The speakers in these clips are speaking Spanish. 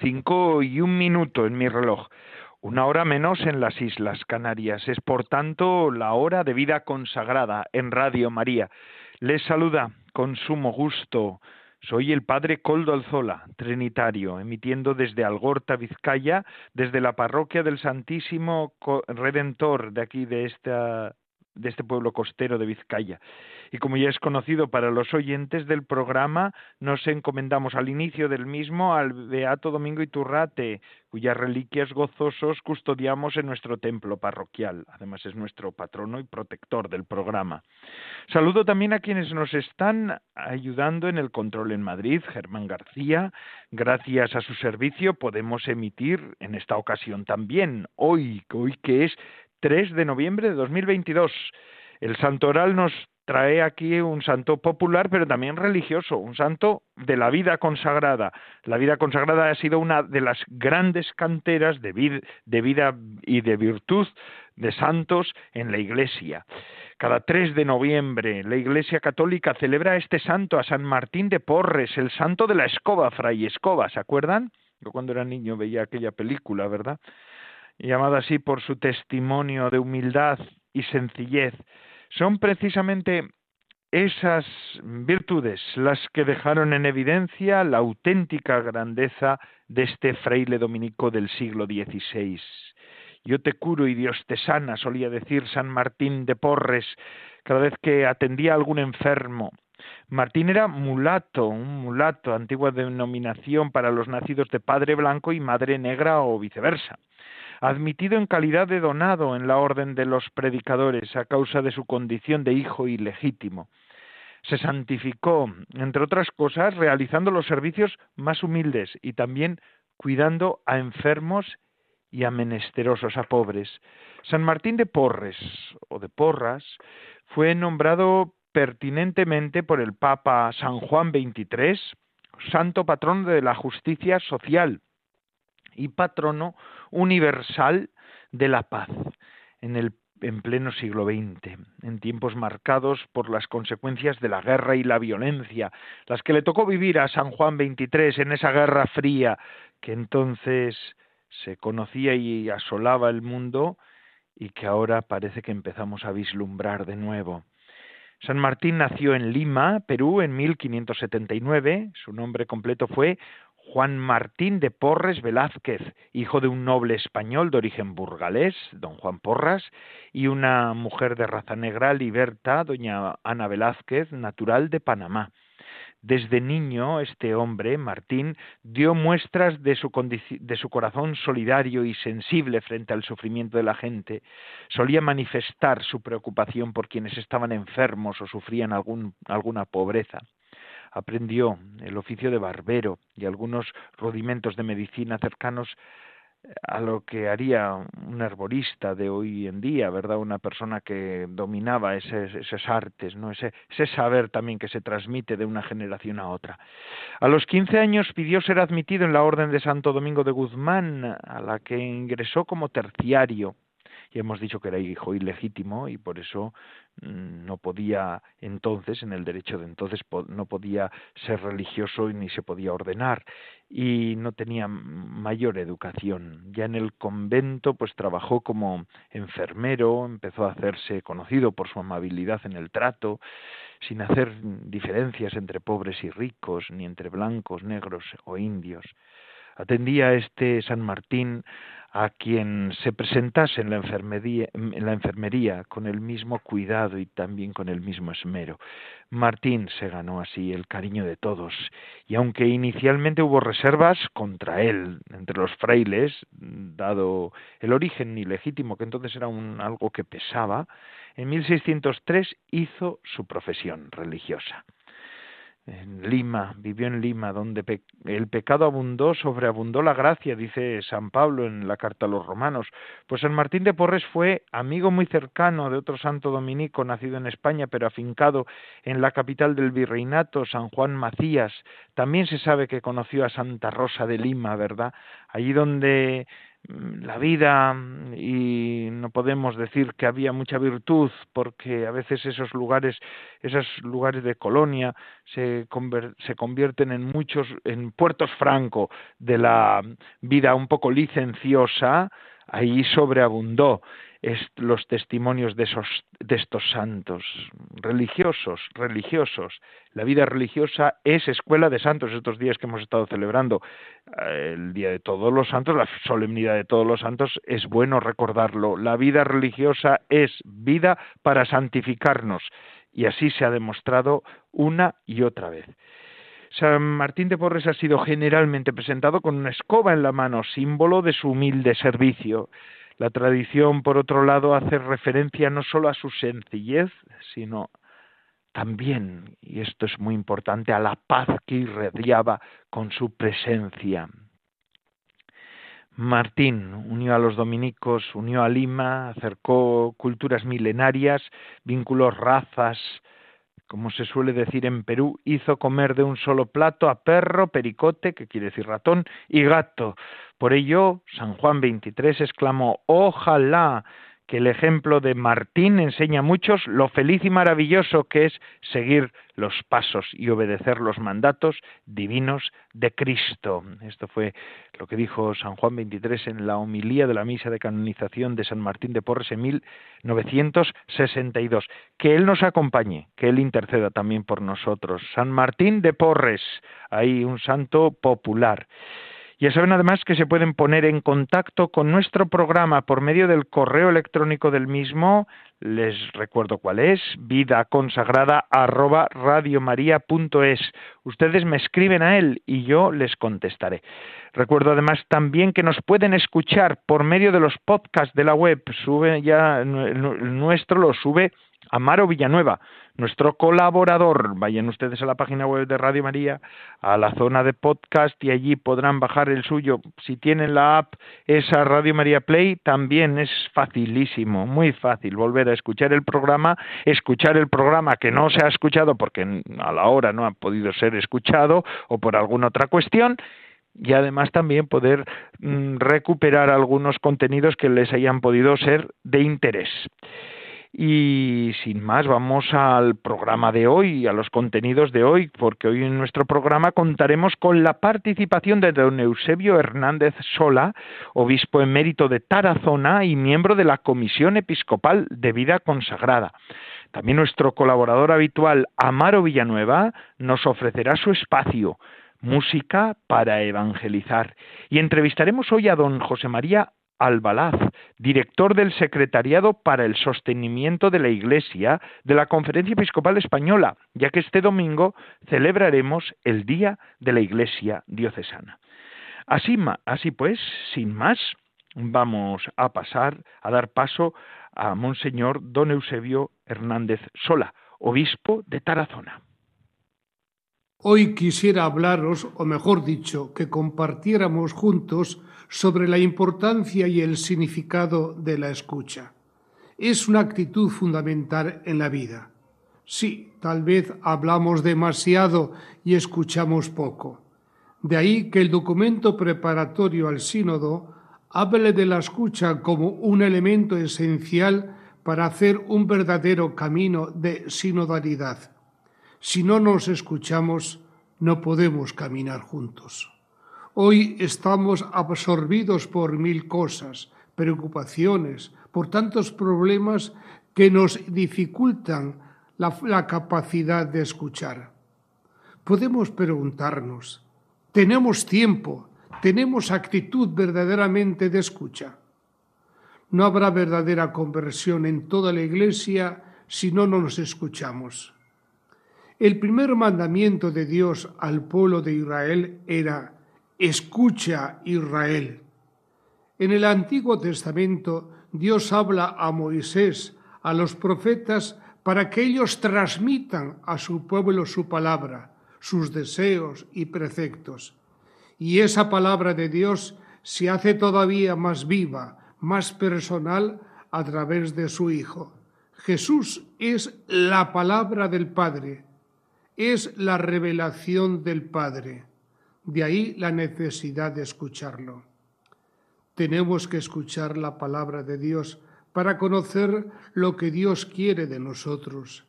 cinco y un minuto en mi reloj, una hora menos en las Islas Canarias. Es por tanto la hora de vida consagrada en Radio María. Les saluda con sumo gusto. Soy el padre Coldo Alzola, trinitario, emitiendo desde Algorta, Vizcaya, desde la parroquia del Santísimo Redentor de aquí de esta de este pueblo costero de Vizcaya. Y como ya es conocido para los oyentes del programa, nos encomendamos al inicio del mismo al Beato Domingo Iturrate, cuyas reliquias gozosos custodiamos en nuestro templo parroquial. Además es nuestro patrono y protector del programa. Saludo también a quienes nos están ayudando en el control en Madrid, Germán García. Gracias a su servicio podemos emitir en esta ocasión también, hoy, hoy que es 3 de noviembre de 2022. El santoral nos trae aquí un santo popular, pero también religioso, un santo de la vida consagrada. La vida consagrada ha sido una de las grandes canteras de, de vida y de virtud de santos en la Iglesia. Cada 3 de noviembre la Iglesia Católica celebra a este santo, a San Martín de Porres, el santo de la escoba, Fray Escoba, ¿se acuerdan? Yo cuando era niño veía aquella película, ¿verdad? Llamada así por su testimonio de humildad y sencillez, son precisamente esas virtudes las que dejaron en evidencia la auténtica grandeza de este fraile dominico del siglo XVI. Yo te curo y Dios te sana, solía decir San Martín de Porres cada vez que atendía a algún enfermo. Martín era mulato, un mulato, antigua denominación para los nacidos de padre blanco y madre negra o viceversa admitido en calidad de donado en la orden de los predicadores a causa de su condición de hijo ilegítimo. Se santificó, entre otras cosas, realizando los servicios más humildes y también cuidando a enfermos y a menesterosos, a pobres. San Martín de Porres o de Porras fue nombrado pertinentemente por el Papa San Juan XXIII, santo patrón de la justicia social y patrono universal de la paz en el en pleno siglo XX, en tiempos marcados por las consecuencias de la guerra y la violencia, las que le tocó vivir a San Juan XXIII en esa guerra fría que entonces se conocía y asolaba el mundo y que ahora parece que empezamos a vislumbrar de nuevo. San Martín nació en Lima, Perú, en 1579. Su nombre completo fue Juan Martín de Porres Velázquez, hijo de un noble español de origen burgalés, don Juan Porras, y una mujer de raza negra, liberta, doña Ana Velázquez, natural de Panamá. Desde niño, este hombre, Martín, dio muestras de su, de su, corazón solidario y sensible frente al sufrimiento de la gente. Solía manifestar su preocupación por quienes estaban enfermos o sufrían algún, alguna pobreza aprendió el oficio de barbero y algunos rudimentos de medicina cercanos a lo que haría un herborista de hoy en día, ¿verdad? Una persona que dominaba esas artes, ¿no? Ese, ese saber también que se transmite de una generación a otra. A los quince años pidió ser admitido en la Orden de Santo Domingo de Guzmán, a la que ingresó como terciario y hemos dicho que era hijo ilegítimo y por eso mm, no podía entonces, en el derecho de entonces, no podía ser religioso ni se podía ordenar y no tenía mayor educación. Ya en el convento pues trabajó como enfermero, empezó a hacerse conocido por su amabilidad en el trato, sin hacer diferencias entre pobres y ricos, ni entre blancos, negros o indios. Atendía este San Martín a quien se presentase en la, en la enfermería con el mismo cuidado y también con el mismo esmero. Martín se ganó así el cariño de todos, y aunque inicialmente hubo reservas contra él entre los frailes, dado el origen ilegítimo que entonces era un, algo que pesaba, en 1603 hizo su profesión religiosa. En Lima, vivió en Lima, donde el pecado abundó, sobreabundó la gracia, dice San Pablo en la carta a los romanos. Pues San Martín de Porres fue amigo muy cercano de otro santo dominico, nacido en España, pero afincado en la capital del virreinato, San Juan Macías. También se sabe que conoció a Santa Rosa de Lima, ¿verdad? Allí donde la vida y no podemos decir que había mucha virtud porque a veces esos lugares esos lugares de colonia se, se convierten en muchos en puertos franco de la vida un poco licenciosa ahí sobreabundó los testimonios de, esos, de estos santos religiosos, religiosos. La vida religiosa es escuela de santos estos días que hemos estado celebrando. El Día de Todos los Santos, la solemnidad de Todos los Santos, es bueno recordarlo. La vida religiosa es vida para santificarnos y así se ha demostrado una y otra vez. San Martín de Porres ha sido generalmente presentado con una escoba en la mano, símbolo de su humilde servicio. La tradición, por otro lado, hace referencia no solo a su sencillez, sino también, y esto es muy importante, a la paz que irradiaba con su presencia. Martín unió a los dominicos, unió a Lima, acercó culturas milenarias, vinculó razas, como se suele decir en Perú, hizo comer de un solo plato a perro, pericote, que quiere decir ratón, y gato. Por ello, San Juan XXIII exclamó, ojalá que el ejemplo de Martín enseña a muchos lo feliz y maravilloso que es seguir los pasos y obedecer los mandatos divinos de Cristo. Esto fue lo que dijo San Juan XXIII en la homilía de la misa de canonización de San Martín de Porres en 1962. Que Él nos acompañe, que Él interceda también por nosotros. San Martín de Porres, ahí un santo popular. Ya saben además que se pueden poner en contacto con nuestro programa por medio del correo electrónico del mismo. Les recuerdo cuál es, vida consagrada Ustedes me escriben a él y yo les contestaré. Recuerdo además también que nos pueden escuchar por medio de los podcasts de la web. Sube ya el nuestro lo sube Amaro Villanueva nuestro colaborador. Vayan ustedes a la página web de Radio María, a la zona de podcast y allí podrán bajar el suyo. Si tienen la app esa Radio María Play, también es facilísimo, muy fácil volver a escuchar el programa, escuchar el programa que no se ha escuchado porque a la hora no ha podido ser escuchado o por alguna otra cuestión y además también poder mm, recuperar algunos contenidos que les hayan podido ser de interés. Y sin más, vamos al programa de hoy, a los contenidos de hoy, porque hoy en nuestro programa contaremos con la participación de don Eusebio Hernández Sola, obispo emérito de Tarazona y miembro de la Comisión Episcopal de Vida Consagrada. También nuestro colaborador habitual, Amaro Villanueva, nos ofrecerá su espacio, música para evangelizar. Y entrevistaremos hoy a don José María Albalaz, director del Secretariado para el Sostenimiento de la Iglesia de la Conferencia Episcopal Española, ya que este domingo celebraremos el Día de la Iglesia Diocesana. Así, pues, sin más, vamos a pasar a dar paso a Monseñor Don Eusebio Hernández Sola, obispo de Tarazona. Hoy quisiera hablaros, o mejor dicho, que compartiéramos juntos sobre la importancia y el significado de la escucha. Es una actitud fundamental en la vida. Sí, tal vez hablamos demasiado y escuchamos poco. De ahí que el documento preparatorio al sínodo hable de la escucha como un elemento esencial para hacer un verdadero camino de sinodalidad. Si no nos escuchamos, no podemos caminar juntos. Hoy estamos absorbidos por mil cosas, preocupaciones, por tantos problemas que nos dificultan la, capacidad de escuchar. Podemos preguntarnos, ¿tenemos tiempo? ¿Tenemos actitud verdaderamente de escucha? No habrá verdadera conversión en toda la Iglesia si no nos escuchamos. El primer mandamiento de Dios al pueblo de Israel era, escucha Israel. En el Antiguo Testamento Dios habla a Moisés, a los profetas, para que ellos transmitan a su pueblo su palabra, sus deseos y preceptos. Y esa palabra de Dios se hace todavía más viva, más personal a través de su Hijo. Jesús es la palabra del Padre, es la revelación del Padre. De ahí la necesidad de escucharlo. Tenemos que escuchar la palabra de Dios para conocer lo que Dios quiere de nosotros.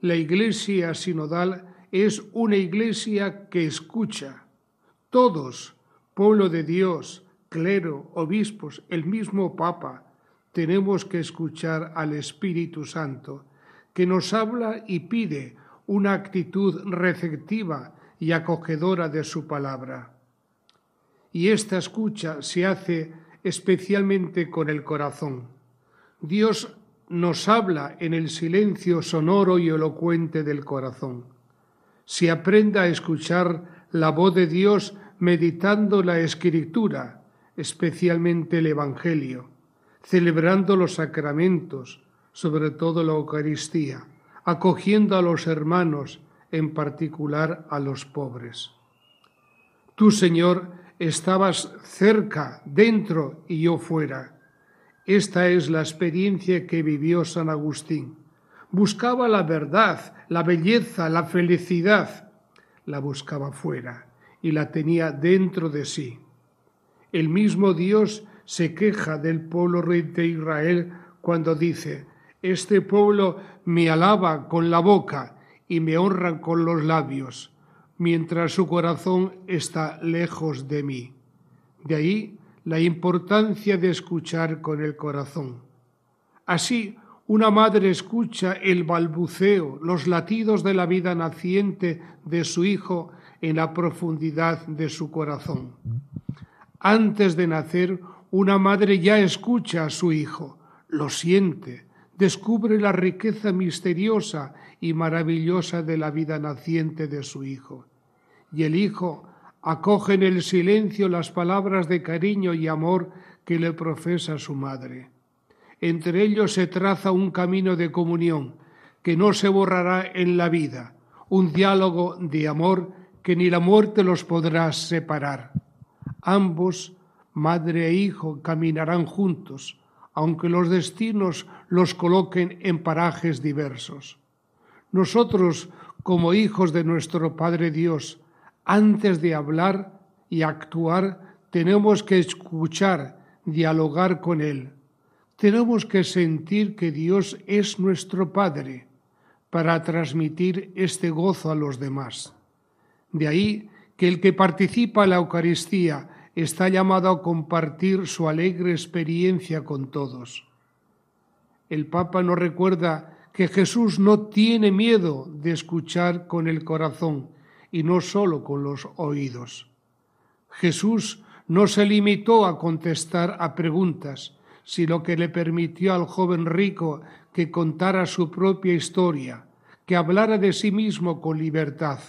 La iglesia sinodal es una iglesia que escucha. Todos, pueblo de Dios, clero, obispos, el mismo Papa, tenemos que escuchar al Espíritu Santo, que nos habla y pide una actitud receptiva y acogedora de su palabra. Y esta escucha se hace especialmente con el corazón. Dios nos habla en el silencio sonoro y elocuente del corazón. Se aprenda a escuchar la voz de Dios meditando la escritura, especialmente el Evangelio, celebrando los sacramentos, sobre todo la Eucaristía, acogiendo a los hermanos, en particular a los pobres. Tú, Señor, estabas cerca, dentro y yo fuera. Esta es la experiencia que vivió San Agustín. Buscaba la verdad, la belleza, la felicidad. La buscaba fuera y la tenía dentro de sí. El mismo Dios se queja del pueblo rey de Israel cuando dice, Este pueblo me alaba con la boca y me honra con los labios, mientras su corazón está lejos de mí. De ahí la importancia de escuchar con el corazón. Así, una madre escucha el balbuceo, los latidos de la vida naciente de su hijo en la profundidad de su corazón. Antes de nacer, una madre ya escucha a su hijo, lo siente, descubre la riqueza misteriosa y maravillosa de la vida naciente de su hijo. Y el hijo acoge en el silencio las palabras de cariño y amor que le profesa su madre. Entre ellos se traza un camino de comunión que no se borrará en la vida, un diálogo de amor que ni la muerte los podrá separar. Ambos, madre e hijo, caminarán juntos, aunque los destinos los coloquen en parajes diversos. Nosotros, como hijos de nuestro Padre Dios, antes de hablar y actuar, tenemos que escuchar, dialogar con Él. Tenemos que sentir que Dios es nuestro Padre para transmitir este gozo a los demás. De ahí que el que participa en la Eucaristía está llamado a compartir su alegre experiencia con todos. El Papa nos recuerda que Jesús no tiene miedo de escuchar con el corazón, y no solo con los oídos. Jesús no se limitó a contestar a preguntas, sino que le permitió al joven rico que contara su propia historia, que hablara de sí mismo con libertad.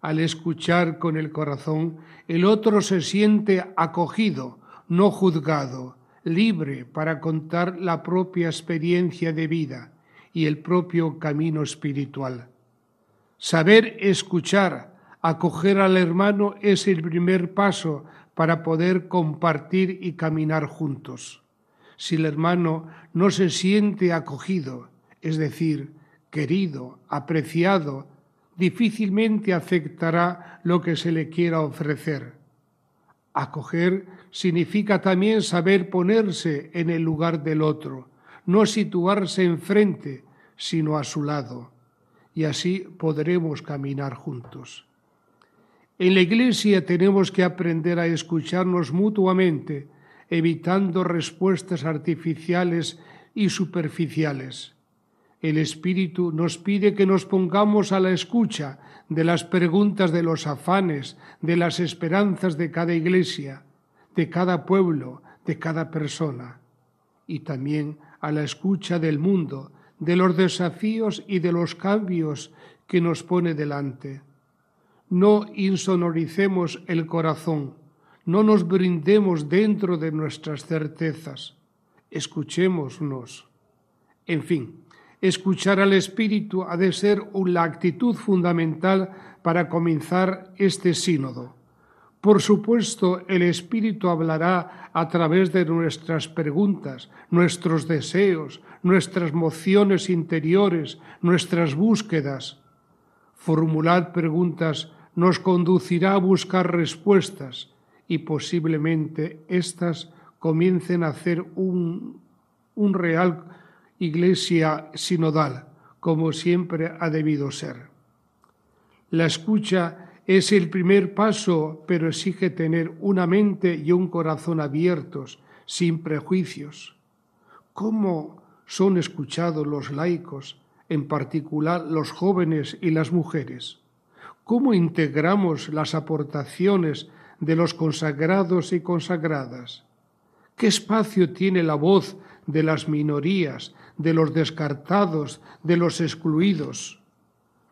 Al escuchar con el corazón, el otro se siente acogido, no juzgado, libre para contar la propia experiencia de vida y el propio camino espiritual. Saber escuchar, acoger al hermano es el primer paso para poder compartir y caminar juntos. Si el hermano no se siente acogido, es decir, querido, apreciado, difícilmente aceptará lo que se le quiera ofrecer. Acoger significa también saber ponerse en el lugar del otro, no situarse enfrente, sino a su lado y así podremos caminar juntos. En la Iglesia tenemos que aprender a escucharnos mutuamente, evitando respuestas artificiales y superficiales. El Espíritu nos pide que nos pongamos a la escucha de las preguntas de los afanes, de las esperanzas de cada iglesia, de cada pueblo, de cada persona, y también a la escucha del mundo, de los desafíos y de los cambios que nos pone delante. No insonoricemos el corazón, no nos brindemos dentro de nuestras certezas, escuchémonos. En fin, Escuchar al Espíritu ha de ser la actitud fundamental para comenzar este sínodo. Por supuesto, el Espíritu hablará a través de nuestras preguntas, nuestros deseos, nuestras mociones interiores, nuestras búsquedas. Formular preguntas nos conducirá a buscar respuestas y posiblemente éstas comiencen a hacer un, un real iglesia sinodal, como siempre ha debido ser. La escucha es el primer paso, pero exige tener una mente y un corazón abiertos, sin prejuicios. ¿Cómo son escuchados los laicos, en particular los jóvenes y las mujeres? ¿Cómo integramos las aportaciones de los consagrados y consagradas? ¿Qué espacio tiene la voz de las minorías, de los descartados, de los excluidos.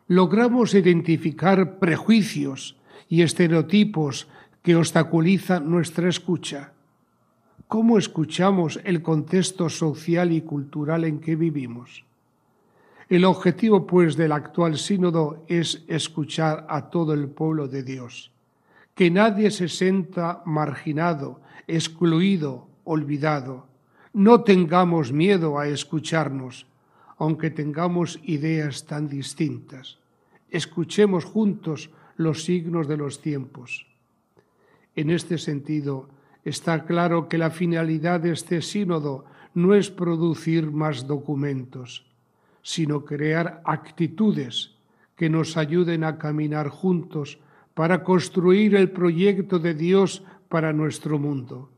Logramos identificar prejuicios y estereotipos que obstaculizan nuestra escucha. ¿Cómo escuchamos el contexto social y cultural en que vivimos? El objetivo, pues, del actual sínodo es escuchar a todo el pueblo de Dios, que nadie se sienta marginado, excluido, olvidado, no tengamos miedo a escucharnos, aunque tengamos ideas tan distintas. Escuchemos juntos los signos de los tiempos. En este sentido, está claro que la finalidad de este sínodo no es producir más documentos, sino crear actitudes que nos ayuden a caminar juntos para construir el proyecto de Dios para nuestro mundo.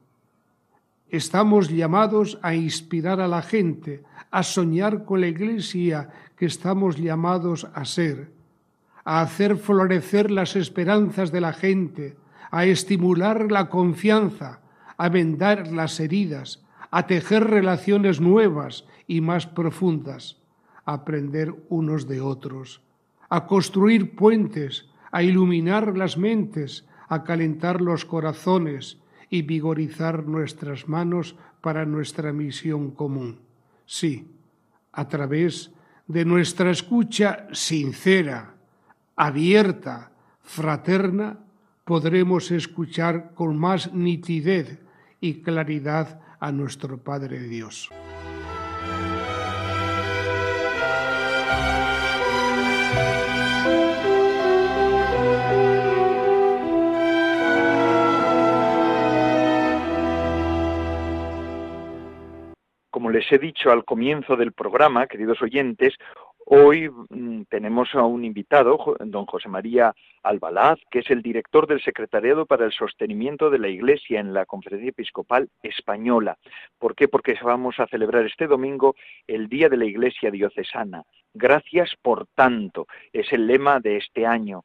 Estamos llamados a inspirar a la gente, a soñar con la iglesia que estamos llamados a ser, a hacer florecer las esperanzas de la gente, a estimular la confianza, a vendar las heridas, a tejer relaciones nuevas y más profundas, a aprender unos de otros, a construir puentes, a iluminar las mentes, a calentar los corazones, y vigorizar nuestras manos para nuestra misión común. Sí, a través de nuestra escucha sincera, abierta, fraterna, podremos escuchar con más nitidez y claridad a nuestro Padre Dios. les he dicho al comienzo del programa, queridos oyentes, hoy mm, tenemos a un invitado, don José María Albalaz, que es el director del Secretariado para el Sostenimiento de la Iglesia en la Conferencia Episcopal Española. ¿Por qué? Porque vamos a celebrar este domingo el Día de la Iglesia Diocesana. Gracias por tanto, es el lema de este año.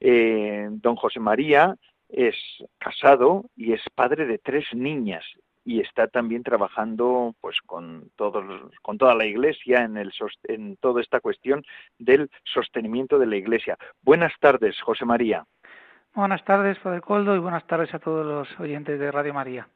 Eh, don José María es casado y es padre de tres niñas y está también trabajando pues con todos con toda la iglesia en el en toda esta cuestión del sostenimiento de la iglesia. Buenas tardes, José María. Buenas tardes, Padre Coldo, y buenas tardes a todos los oyentes de Radio María.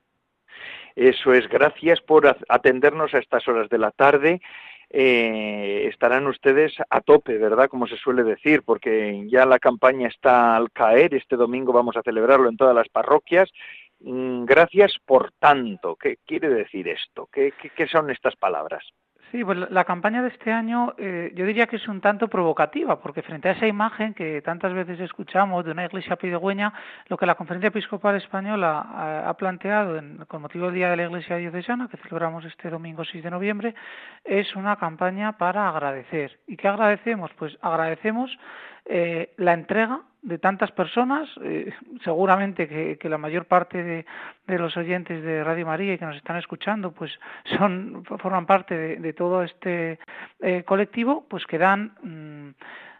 Eso es, gracias por atendernos a estas horas de la tarde. Eh, estarán ustedes a tope, ¿verdad? Como se suele decir, porque ya la campaña está al caer. Este domingo vamos a celebrarlo en todas las parroquias gracias por tanto. ¿Qué quiere decir esto? ¿Qué, son estas palabras? Sí, pues la campaña de este año eh, yo diría que es un tanto provocativa, porque frente a esa imagen que tantas veces escuchamos de una iglesia pidegüeña, lo que la Conferencia Episcopal Española ha, planteado con motivo del Día de la Iglesia Diocesana, que celebramos este domingo 6 de noviembre, es una campaña para agradecer. ¿Y qué agradecemos? Pues agradecemos eh, la entrega de tantas personas, eh, seguramente que, la mayor parte de, los oyentes de Radio María que nos están escuchando, pues son forman parte de, todo este eh, colectivo, pues que dan mm,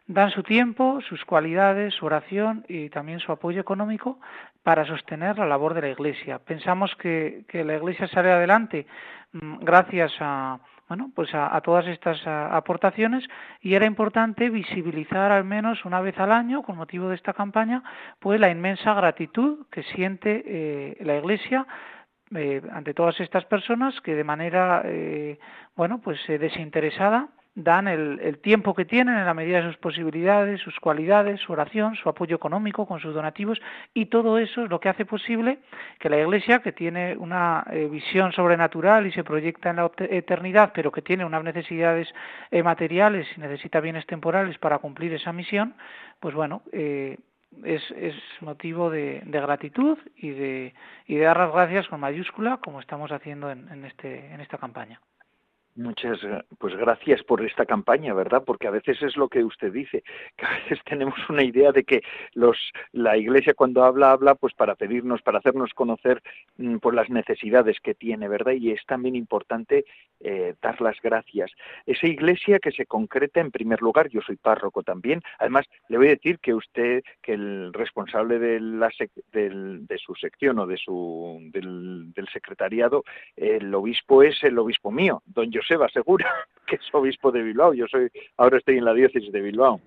dan su tiempo, sus cualidades, su oración y también su apoyo económico para sostener la labor de la Iglesia. Pensamos que, que la Iglesia sale adelante mm, gracias a bueno, pues a, todas estas aportaciones y era importante visibilizar al menos una vez al año, con motivo de esta campaña, pues la inmensa gratitud que siente eh, la Iglesia eh, ante todas estas personas que de manera, eh, bueno, pues desinteresada dan el, tiempo que tienen en la medida de sus posibilidades, sus cualidades, su oración, su apoyo económico con sus donativos y todo eso es lo que hace posible que la Iglesia, que tiene una eh, visión sobrenatural y se proyecta en la eternidad, pero que tiene unas necesidades eh, materiales y necesita bienes temporales para cumplir esa misión, pues bueno, eh, es, motivo de, gratitud y de, y de dar las gracias con mayúscula, como estamos haciendo en, en, este, en esta campaña. Muchas pues gracias por esta campaña, ¿verdad? Porque a veces es lo que usted dice, que a veces tenemos una idea de que los la Iglesia cuando habla habla pues para pedirnos, para hacernos conocer mm, pues las necesidades que tiene, ¿verdad? Y es también importante eh, dar las gracias. Esa Iglesia que se concreta en primer lugar, yo soy párroco también. Además le voy a decir que usted, que el responsable de la de su sección o de su del, del secretariado, el obispo es el obispo mío, don Joseba Segura, que es obispo de Bilbao. Yo soy, ahora estoy en la diócesis de Bilbao.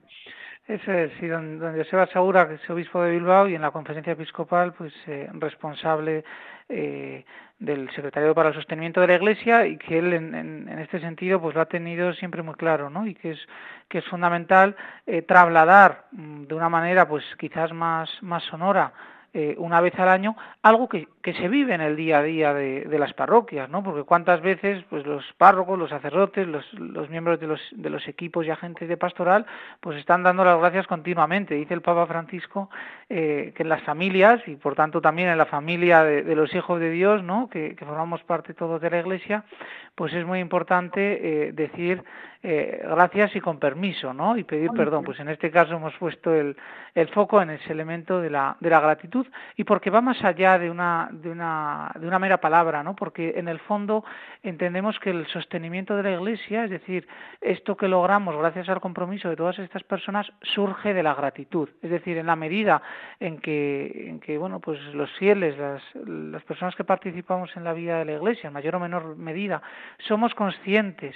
Ese es, sí, don, Joseba Segura, que es obispo de Bilbao y en la conferencia episcopal, pues eh, responsable eh, del secretario para el sostenimiento de la Iglesia y que él en, este sentido pues lo ha tenido siempre muy claro, ¿no? Y que es que es fundamental eh, trasladar mm, de una manera pues quizás más sonora eh, una vez al año, algo que, que, se vive en el día a día de, de, las parroquias, ¿no? Porque cuántas veces, pues los párrocos, los sacerdotes, los, los miembros de los, de los equipos y agentes de pastoral, pues están dando las gracias continuamente. Dice el Papa Francisco eh, que en las familias, y por tanto también en la familia de, de los hijos de Dios, ¿no? Que, que, formamos parte todos de la Iglesia, pues es muy importante eh, decir eh, gracias y con permiso, ¿no? Y pedir perdón. Pues en este caso hemos puesto el, el foco en ese elemento de la, de la gratitud y porque va más allá de una, de, una, de una mera palabra, ¿no? Porque en el fondo entendemos que el sostenimiento de la Iglesia, es decir, esto que logramos gracias al compromiso de todas estas personas, surge de la gratitud. Es decir, en la medida en que, en que bueno, pues los fieles, las, las personas que participamos en la vida de la Iglesia, en mayor o menor medida, somos conscientes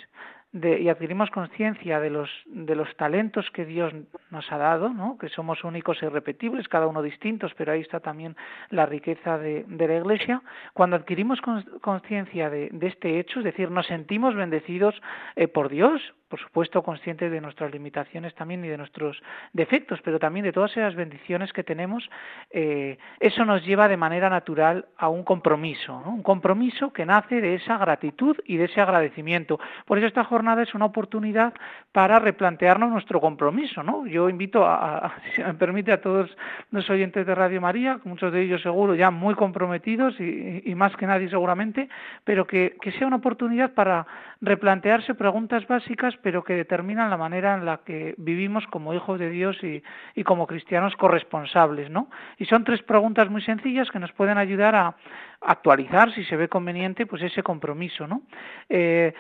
y adquirimos conciencia de los, de los talentos que Dios nos ha dado, ¿no? que somos únicos e irrepetibles, cada uno distintos, pero ahí está también la riqueza de, de la Iglesia. Cuando adquirimos conciencia de, de, este hecho, es decir, nos sentimos bendecidos eh, por Dios, por supuesto conscientes de nuestras limitaciones también y de nuestros defectos, pero también de todas esas bendiciones que tenemos, eh, eso nos lleva de manera natural a un compromiso, un compromiso que nace de esa gratitud y de ese agradecimiento. Por eso esta jornada es una oportunidad para replantearnos nuestro compromiso. ¿no? Yo invito, a, si me permite, a todos los oyentes de Radio María, muchos de ellos seguro ya muy comprometidos y, más que nadie seguramente, pero que sea una oportunidad para replantearse preguntas básicas pero que determinan la manera en la que vivimos como hijos de Dios y, y como cristianos corresponsables, ¿no? Y son tres preguntas muy sencillas que nos pueden ayudar a actualizar, si se ve conveniente, pues ese compromiso, ¿no? Eh,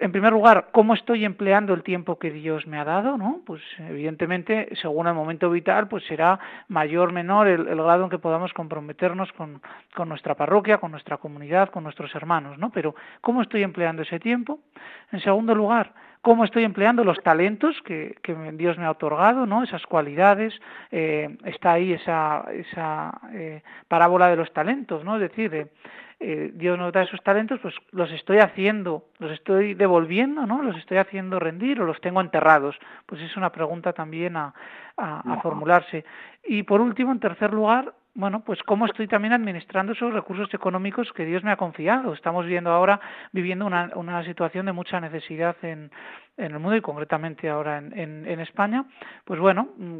en primer lugar, ¿cómo estoy empleando el tiempo que Dios me ha dado? ¿no? Pues evidentemente, según el momento vital, pues será mayor o menor el, grado en que podamos comprometernos con, nuestra parroquia, con nuestra comunidad, con nuestros hermanos, ¿no? Pero, ¿cómo estoy empleando ese tiempo? En segundo lugar, cómo estoy empleando los talentos que, Dios me ha otorgado, ¿no? Esas cualidades, eh, está ahí esa, esa eh, parábola de los talentos, ¿no? Es decir, Dios nos da esos talentos, pues los estoy haciendo, los estoy devolviendo, ¿no? Los estoy haciendo rendir o los tengo enterrados. Pues es una pregunta también a, a, a formularse. Y por último, en tercer lugar, bueno, pues cómo estoy también administrando esos recursos económicos que Dios me ha confiado. Estamos viendo ahora, viviendo una, una situación de mucha necesidad en, en el mundo y concretamente ahora en, en, en, España, pues bueno, mm,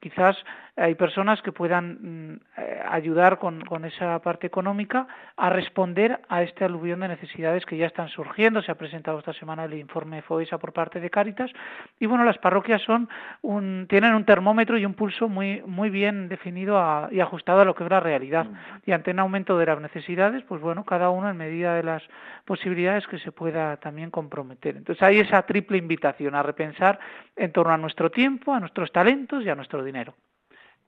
quizás hay personas que puedan mm, eh, ayudar con, con, esa parte económica a responder a este aluvión de necesidades que ya están surgiendo. Se ha presentado esta semana el informe FOESA por parte de Cáritas y bueno, las parroquias son un, tienen un termómetro y un pulso muy, muy bien definido a, y ajustado a lo que es la realidad. Y ante un aumento de las necesidades, pues bueno, cada uno en medida de las posibilidades que se pueda también comprometer. Entonces hay esa triple invitación a repensar en torno a nuestro tiempo, a nuestros talentos y a nuestro dinero.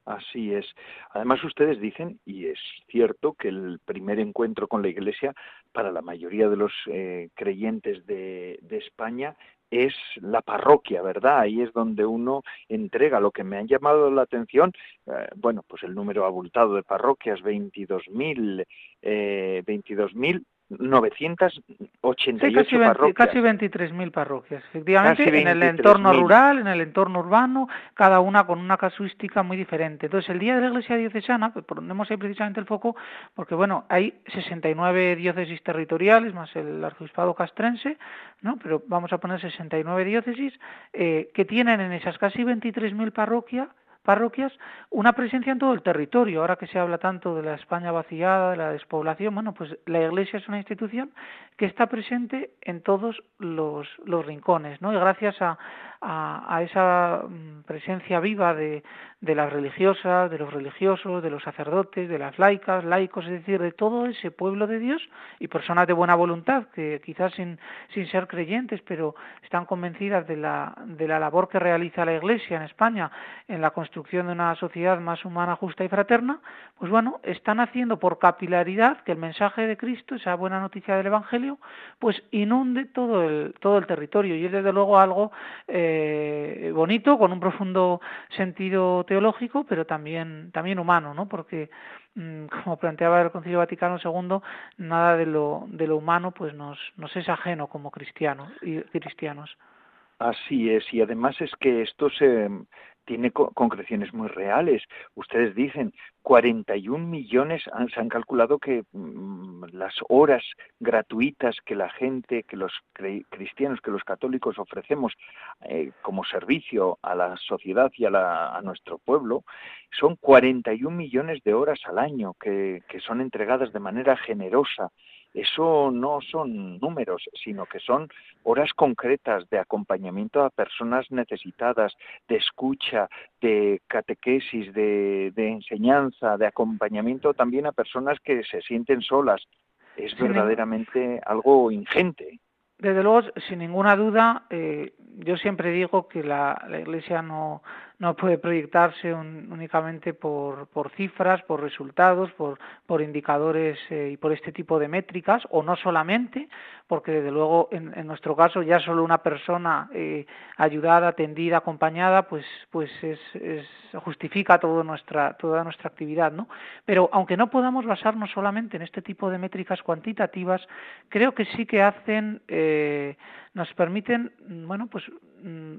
Así es. Además, ustedes dicen, y es cierto, que el primer encuentro con la Iglesia para la mayoría de los eh, creyentes de, de, España es la parroquia, ¿verdad? Ahí es donde uno entrega. Lo que me han llamado la atención, eh, bueno, pues el número abultado de parroquias, 22.000, eh, 22.000 988 sí, casi parroquias. Casi 23.000 parroquias, efectivamente, en el entorno rural, en el entorno urbano, cada una con una casuística muy diferente. Entonces, el Día de la Iglesia Diocesana, pues ponemos ahí precisamente el foco, porque bueno, hay 69 diócesis territoriales, más el arzobispado castrense, ¿no? Pero vamos a poner 69 diócesis, eh, que tienen en esas casi 23.000 parroquias parroquias una presencia en todo el territorio. Ahora que se habla tanto de la España vaciada, de la despoblación, bueno, pues la Iglesia es una institución que está presente en todos los, los rincones, ¿no? Y gracias a, a, esa mm, presencia viva de, de las religiosas, de los religiosos, de los sacerdotes, de las laicas, laicos, es decir, de todo ese pueblo de Dios y personas de buena voluntad que quizás sin, sin ser creyentes, pero están convencidas de la, de la labor que realiza la Iglesia en España en la construcción de una sociedad más humana, justa y fraterna, pues bueno, están haciendo por capilaridad que el mensaje de Cristo, esa buena noticia del Evangelio, pues inunde todo el, todo el territorio. Y es desde luego algo eh, bonito, con un profundo sentido teológico, pero también, también humano, ¿no? Porque, mm, como planteaba el Concilio Vaticano II, nada de lo, de lo humano pues nos, nos es ajeno como cristianos y cristianos. Así es, y además es que esto se, tiene concreciones muy reales. Ustedes dicen 41 millones, se han calculado que mm, las horas gratuitas que la gente, que los cristianos, que los católicos ofrecemos eh, como servicio a la sociedad y a, nuestro pueblo, son 41 millones de horas al año que son entregadas de manera generosa eso no son números, sino que son horas concretas de acompañamiento a personas necesitadas, de escucha, de catequesis, de, enseñanza, de acompañamiento también a personas que se sienten solas. Es verdaderamente algo ingente. Desde luego, sin ninguna duda, eh, yo siempre digo que la Iglesia no, no puede proyectarse únicamente por, por, cifras, por resultados, por, por indicadores eh, y por este tipo de métricas, o no solamente, porque desde luego en, en nuestro caso ya solo una persona eh, ayudada, atendida, acompañada, pues, pues es, es, justifica toda nuestra, toda nuestra actividad, ¿no? Pero aunque no podamos basarnos solamente en este tipo de métricas cuantitativas, creo que sí que hacen, eh, nos permiten, bueno, pues mm,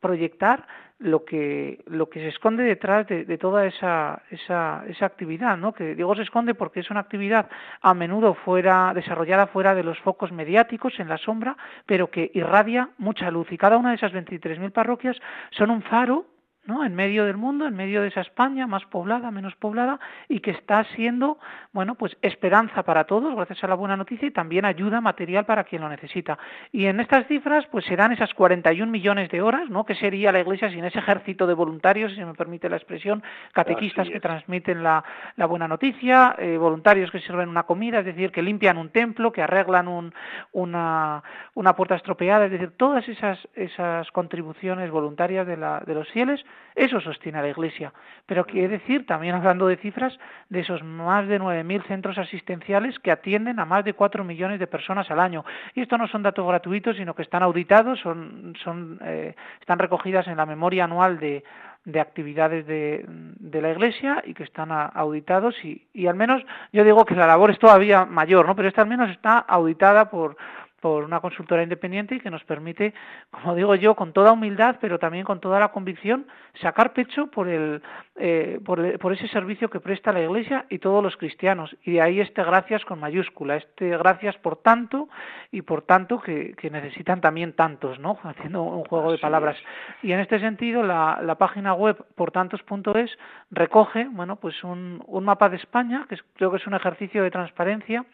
proyectar lo que lo que se esconde detrás de, toda esa, esa, esa actividad, ¿no? Que digo se esconde porque es una actividad a menudo fuera desarrollada fuera de los focos mediáticos en la sombra, pero que irradia mucha luz y cada una de esas 23.000 parroquias son un faro ¿no? en medio del mundo, en medio de esa España más poblada, menos poblada, y que está siendo, bueno, pues esperanza para todos, gracias a la buena noticia, y también ayuda material para quien lo necesita. Y en estas cifras, pues serán esas 41 millones de horas, ¿no? Que sería la Iglesia sin ese ejército de voluntarios, si se me permite la expresión, catequistas que transmiten la, la buena noticia, eh, voluntarios que sirven una comida, es decir, que limpian un templo, que arreglan un, una, una puerta estropeada, es decir, todas esas, esas contribuciones voluntarias de, la, de los fieles, eso sostiene la Iglesia. Pero quiere decir, también hablando de cifras, de esos más de 9.000 centros asistenciales que atienden a más de 4 millones de personas al año. Y esto no son datos gratuitos, sino que están auditados, son, son, eh, están recogidas en la memoria anual de, de actividades de, de, la Iglesia y que están auditados y, y al menos yo digo que la labor es todavía mayor, ¿no? Pero esta al menos está auditada por, por una consultora independiente y que nos permite, como digo yo, con toda humildad, pero también con toda la convicción, sacar pecho por, el, eh, por, por, ese servicio que presta la Iglesia y todos los cristianos. Y de ahí este gracias con mayúscula, este gracias por tanto y por tanto que, que necesitan también tantos, ¿no? Haciendo un juego de palabras. Y en este sentido, la, la página web portantos.es recoge, bueno, pues un, un mapa de España, que creo que es un ejercicio de transparencia,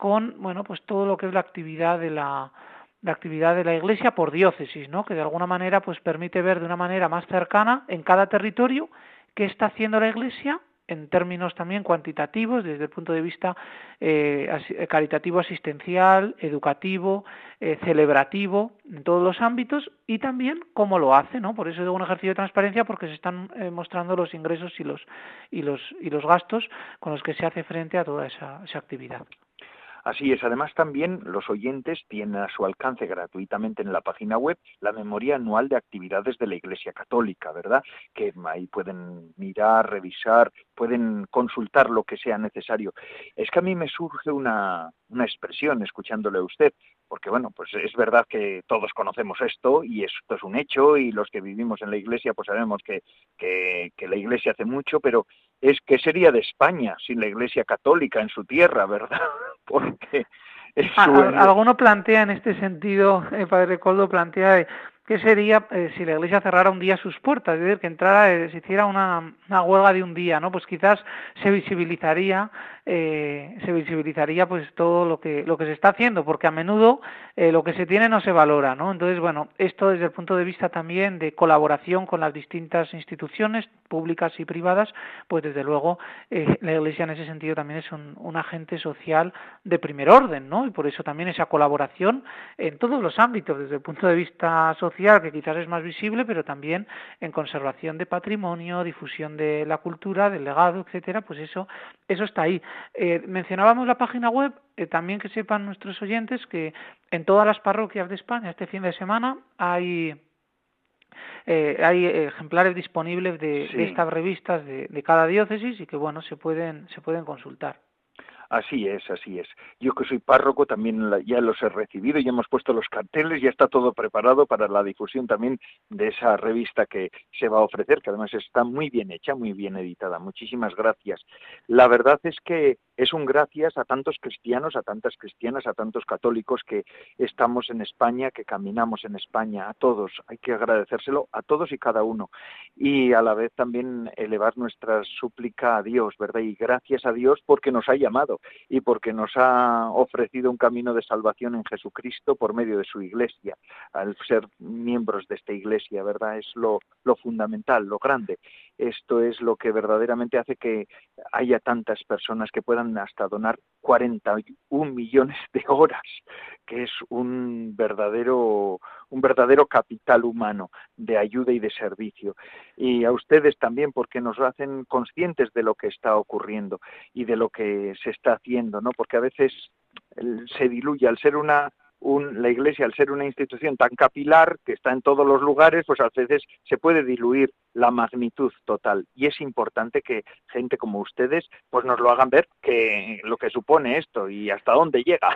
con bueno pues todo lo que es la actividad de la, la actividad de la Iglesia por diócesis, ¿no? que de alguna manera pues permite ver de una manera más cercana en cada territorio qué está haciendo la Iglesia en términos también cuantitativos, desde el punto de vista eh, caritativo asistencial, educativo, eh, celebrativo, en todos los ámbitos, y también cómo lo hace, ¿no? Por eso es un ejercicio de transparencia, porque se están eh, mostrando los ingresos y los, y, los, y los gastos con los que se hace frente a toda esa, esa actividad. Así es, además también los oyentes tienen a su alcance gratuitamente en la página web la memoria anual de actividades de la Iglesia Católica, ¿verdad? Que ahí pueden mirar, revisar, pueden consultar lo que sea necesario. Es que a mí me surge una, una expresión escuchándole a usted, porque bueno, pues es verdad que todos conocemos esto y esto es un hecho y los que vivimos en la Iglesia pues sabemos que, que, que la Iglesia hace mucho, pero es que sería de España sin la Iglesia Católica en su tierra, ¿verdad? Porque Alguno plantea en este sentido, el padre Coldo plantea ¿Qué sería eh, si la Iglesia cerrara un día sus puertas? Es decir, que entrara, eh, se hiciera una, una, huelga de un día, ¿no? Pues quizás se visibilizaría, eh, se visibilizaría pues todo lo que lo que se está haciendo, porque a menudo eh, lo que se tiene no se valora, ¿no? Entonces, bueno, esto desde el punto de vista también de colaboración con las distintas instituciones públicas y privadas, pues desde luego la Iglesia en ese sentido también es un, un agente social de primer orden, ¿no? Y por eso también esa colaboración en todos los ámbitos, desde el punto de vista social que quizás es más visible, pero también en conservación de patrimonio, difusión de la cultura, del legado, etcétera, pues eso, eso está ahí. Eh, mencionábamos la página web, eh, también que sepan nuestros oyentes que en todas las parroquias de España este fin de semana hay eh, hay ejemplares disponibles de, estas revistas de, de, cada diócesis y que bueno se pueden se pueden consultar. Así es, así es. Yo que soy párroco también ya los he recibido, ya hemos puesto los carteles, ya está todo preparado para la difusión también de esa revista que se va a ofrecer, que además está muy bien hecha, muy bien editada. Muchísimas gracias. La verdad es que es un gracias a tantos cristianos, a tantas cristianas, a tantos católicos que estamos en España, que caminamos en España, a todos. Hay que agradecérselo a todos y cada uno. Y a la vez también elevar nuestra súplica a Dios, ¿verdad? Y gracias a Dios porque nos ha llamado y porque nos ha ofrecido un camino de salvación en Jesucristo por medio de su iglesia, al ser miembros de esta iglesia, ¿verdad? Es lo, lo fundamental, lo grande. Esto es lo que verdaderamente hace que haya tantas personas que puedan hasta donar 41 millones de horas, que es un verdadero un verdadero capital humano de ayuda y de servicio. Y a ustedes también porque nos hacen conscientes de lo que está ocurriendo y de lo que se está haciendo, ¿no? Porque a veces se diluye al ser una un, la Iglesia, al ser una institución tan capilar que está en todos los lugares, pues a veces se puede diluir la magnitud total. Y es importante que gente como ustedes pues nos lo hagan ver que lo que supone esto y hasta dónde llega.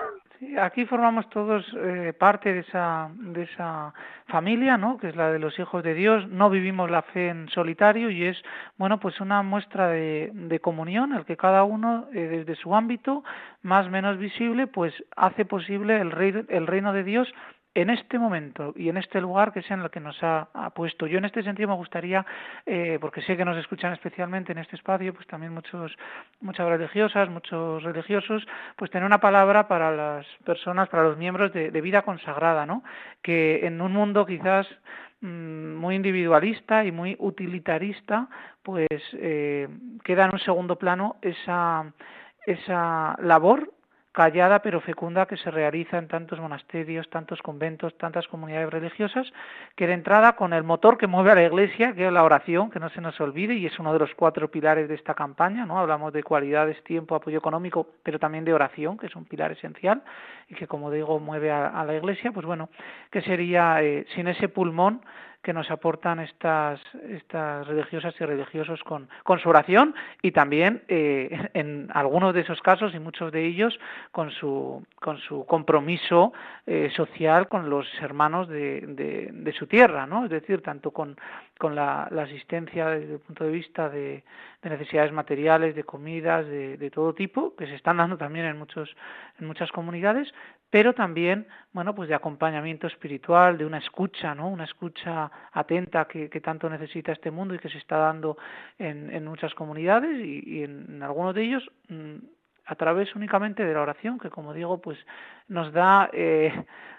Aquí formamos todos eh, parte de esa, de esa familia, ¿no? que es la de los hijos de Dios. No vivimos la fe en solitario y es bueno pues una muestra de, de comunión, el que cada uno eh, desde su ámbito más menos visible pues hace posible el, rey, el reino de Dios en este momento y en este lugar que es en el que nos ha, puesto. Yo en este sentido me gustaría, eh, porque sé que nos escuchan especialmente en este espacio, pues también muchos, muchas religiosas, muchos religiosos, pues tener una palabra para las personas, para los miembros de, vida consagrada, ¿no? Que en un mundo quizás mm, muy individualista y muy utilitarista, pues eh, queda en un segundo plano esa, esa labor callada pero fecunda que se realiza en tantos monasterios, tantos conventos, tantas comunidades religiosas, que de entrada con el motor que mueve a la Iglesia, que es la oración, que no se nos olvide, y es uno de los cuatro pilares de esta campaña, ¿no? Hablamos de cualidades, tiempo, apoyo económico, pero también de oración, que es un pilar esencial y que, como digo, mueve a, la Iglesia, pues bueno, que sería eh, sin ese pulmón que nos aportan estas, estas religiosas y religiosos con, con su oración y también eh, en algunos de esos casos y muchos de ellos con su, con su compromiso eh, social con los hermanos de, de, su tierra, ¿no? Es decir, tanto con, con la, asistencia desde el punto de vista de, necesidades materiales, de comidas, de, de, todo tipo, que se están dando también en, muchos, en muchas comunidades, pero también, bueno, pues de acompañamiento espiritual, de una escucha, ¿no? Una escucha atenta que, tanto necesita este mundo y que se está dando en, en muchas comunidades y, en, algunos de ellos mm, a través únicamente de la oración, que como digo, pues nos da, eh,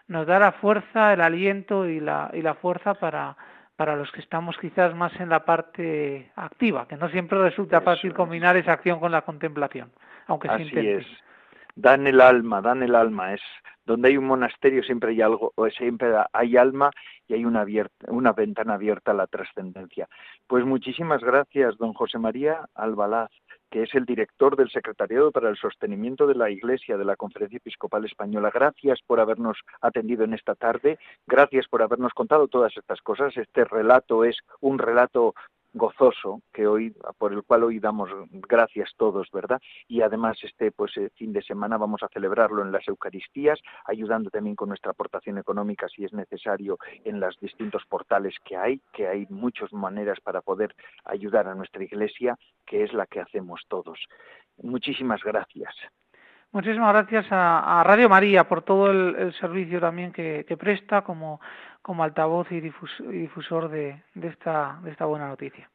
nos da la fuerza, el aliento y la, y la fuerza para, para los que estamos quizás más en la parte activa, que no siempre resulta fácil combinar esa acción con la contemplación, aunque Así es. Dan el alma, dan el alma. Es donde hay un monasterio siempre hay algo, siempre hay alma y hay una, abierta, una ventana abierta a la trascendencia. Pues muchísimas gracias, don José María Albalaz que es el director del Secretariado para el Sostenimiento de la Iglesia de la Conferencia Episcopal Española. Gracias por habernos atendido en esta tarde, gracias por habernos contado todas estas cosas. Este relato es un relato gozoso que hoy por el cual hoy damos gracias todos, ¿verdad? Y además este pues eh, fin de semana vamos a celebrarlo en las Eucaristías, ayudando también con nuestra aportación económica si es necesario en los distintos portales que hay, que hay muchas maneras para poder ayudar a nuestra Iglesia, que es la que hacemos todos. Muchísimas gracias. Muchísimas gracias a, Radio María por todo el, servicio también que, presta como, como altavoz y, difusor de, esta, de esta buena noticia.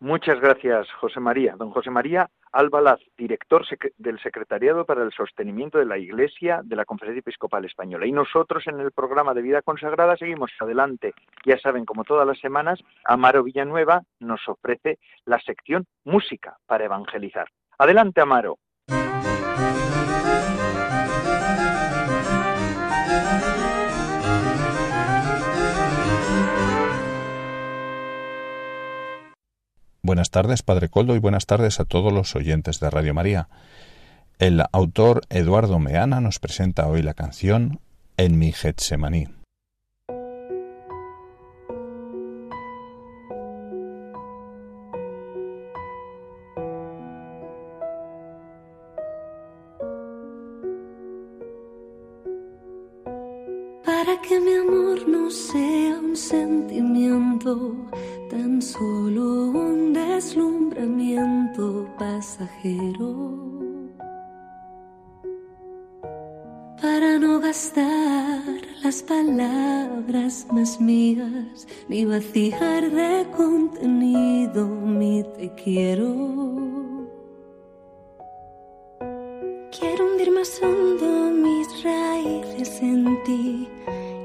Muchas gracias, José María. Don José María Albalaz, director del Secretariado para el Sostenimiento de la Iglesia de la Conferencia Episcopal Española. Y nosotros en el programa de Vida Consagrada seguimos adelante. Ya saben, como todas las semanas, Amaro Villanueva nos ofrece la sección Música para Evangelizar. Adelante, Amaro. Buenas tardes, Padre Coldo, y buenas tardes a todos los oyentes de Radio María. El autor Eduardo Meana nos presenta hoy la canción En mi Getsemaní. Para que mi amor no sea un sentimiento tan solo un deslumbramiento pasajero. Para no gastar las palabras más mías, ni vaciar de contenido mi te quiero. Quiero hundir más hondo mis raíces en ti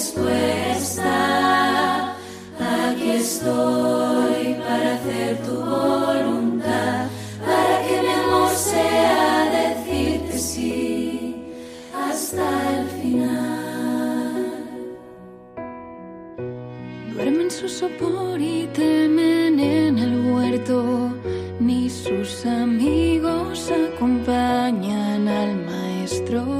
respuesta. Aquí estoy para hacer tu voluntad, para que mi amor sea decirte sí hasta el final. Duermen su sopor y temen en el huerto, ni sus amigos acompañan al maestro.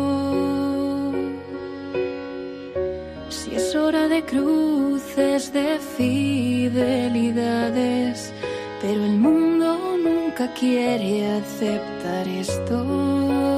Cruces, de fidelidades, pero el mundo nunca quiere aceptar esto.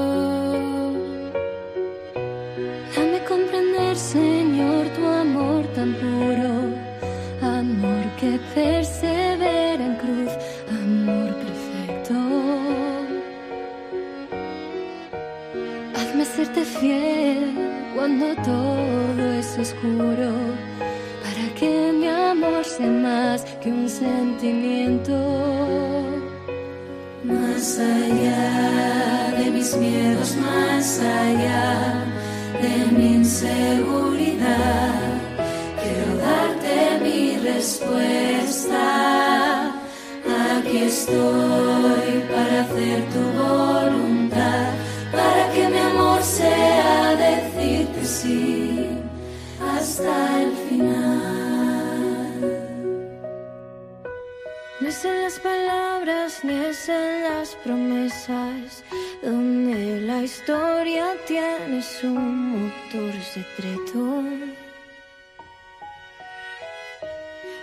De mi inseguridad, quiero darte mi respuesta. Aquí estoy para hacer tu voluntad, para que mi amor sea de sí hasta el final. No es en las palabras ni es en las promesas historia tiene su motor secreto.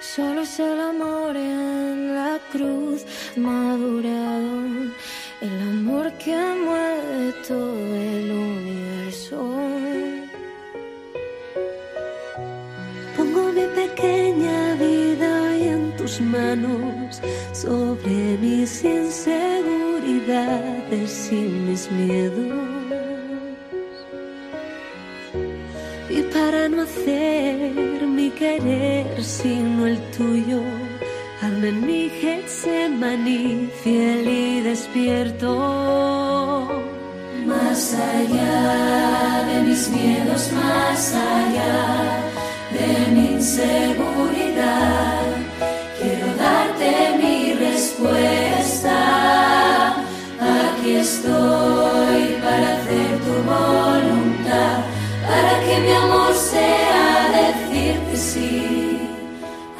Solo es el amor en la cruz madurado, el amor que mueve todo el universo. pequeña vida y en tus manos sobre mis inseguridades y mis miedos. Y para no hacer mi querer sino el tuyo, en mi Getsemaní, fiel y despierto. Más allá de mis miedos, más allá de mi inseguridad, estoy para hacer tu voluntad, para que mi amor sea decirte sí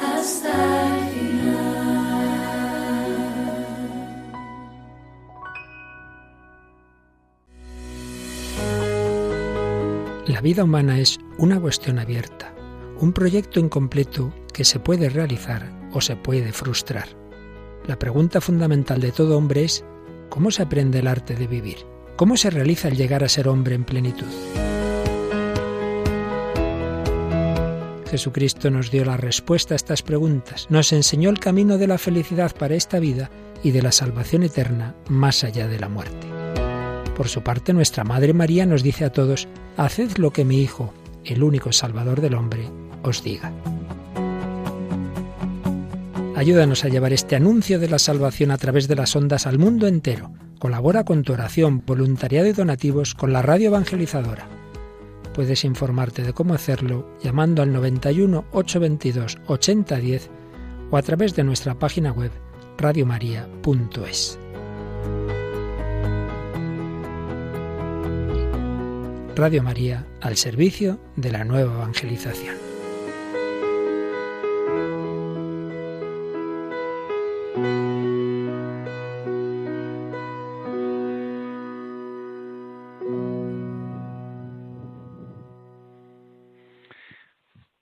hasta el final. La vida humana es una cuestión abierta, un proyecto incompleto que se puede realizar o se puede frustrar. La pregunta fundamental de todo hombre es ¿cómo se aprende el arte de vivir? ¿Cómo se realiza el llegar a ser hombre en plenitud? Jesucristo nos dio la respuesta a estas preguntas, nos enseñó el camino de la felicidad para esta vida y de la salvación eterna más allá de la muerte. Por su parte, nuestra Madre María nos dice a todos, haced lo que mi Hijo, el único Salvador del hombre, os diga. Ayúdanos a llevar este anuncio de la salvación a través de las ondas al mundo entero. Colabora con tu oración, voluntariado y donativos con la radio evangelizadora. Puedes informarte de cómo hacerlo llamando al 91 822 8010 o a través de nuestra página web radiomaria.es. Radio María al servicio de la nueva evangelización.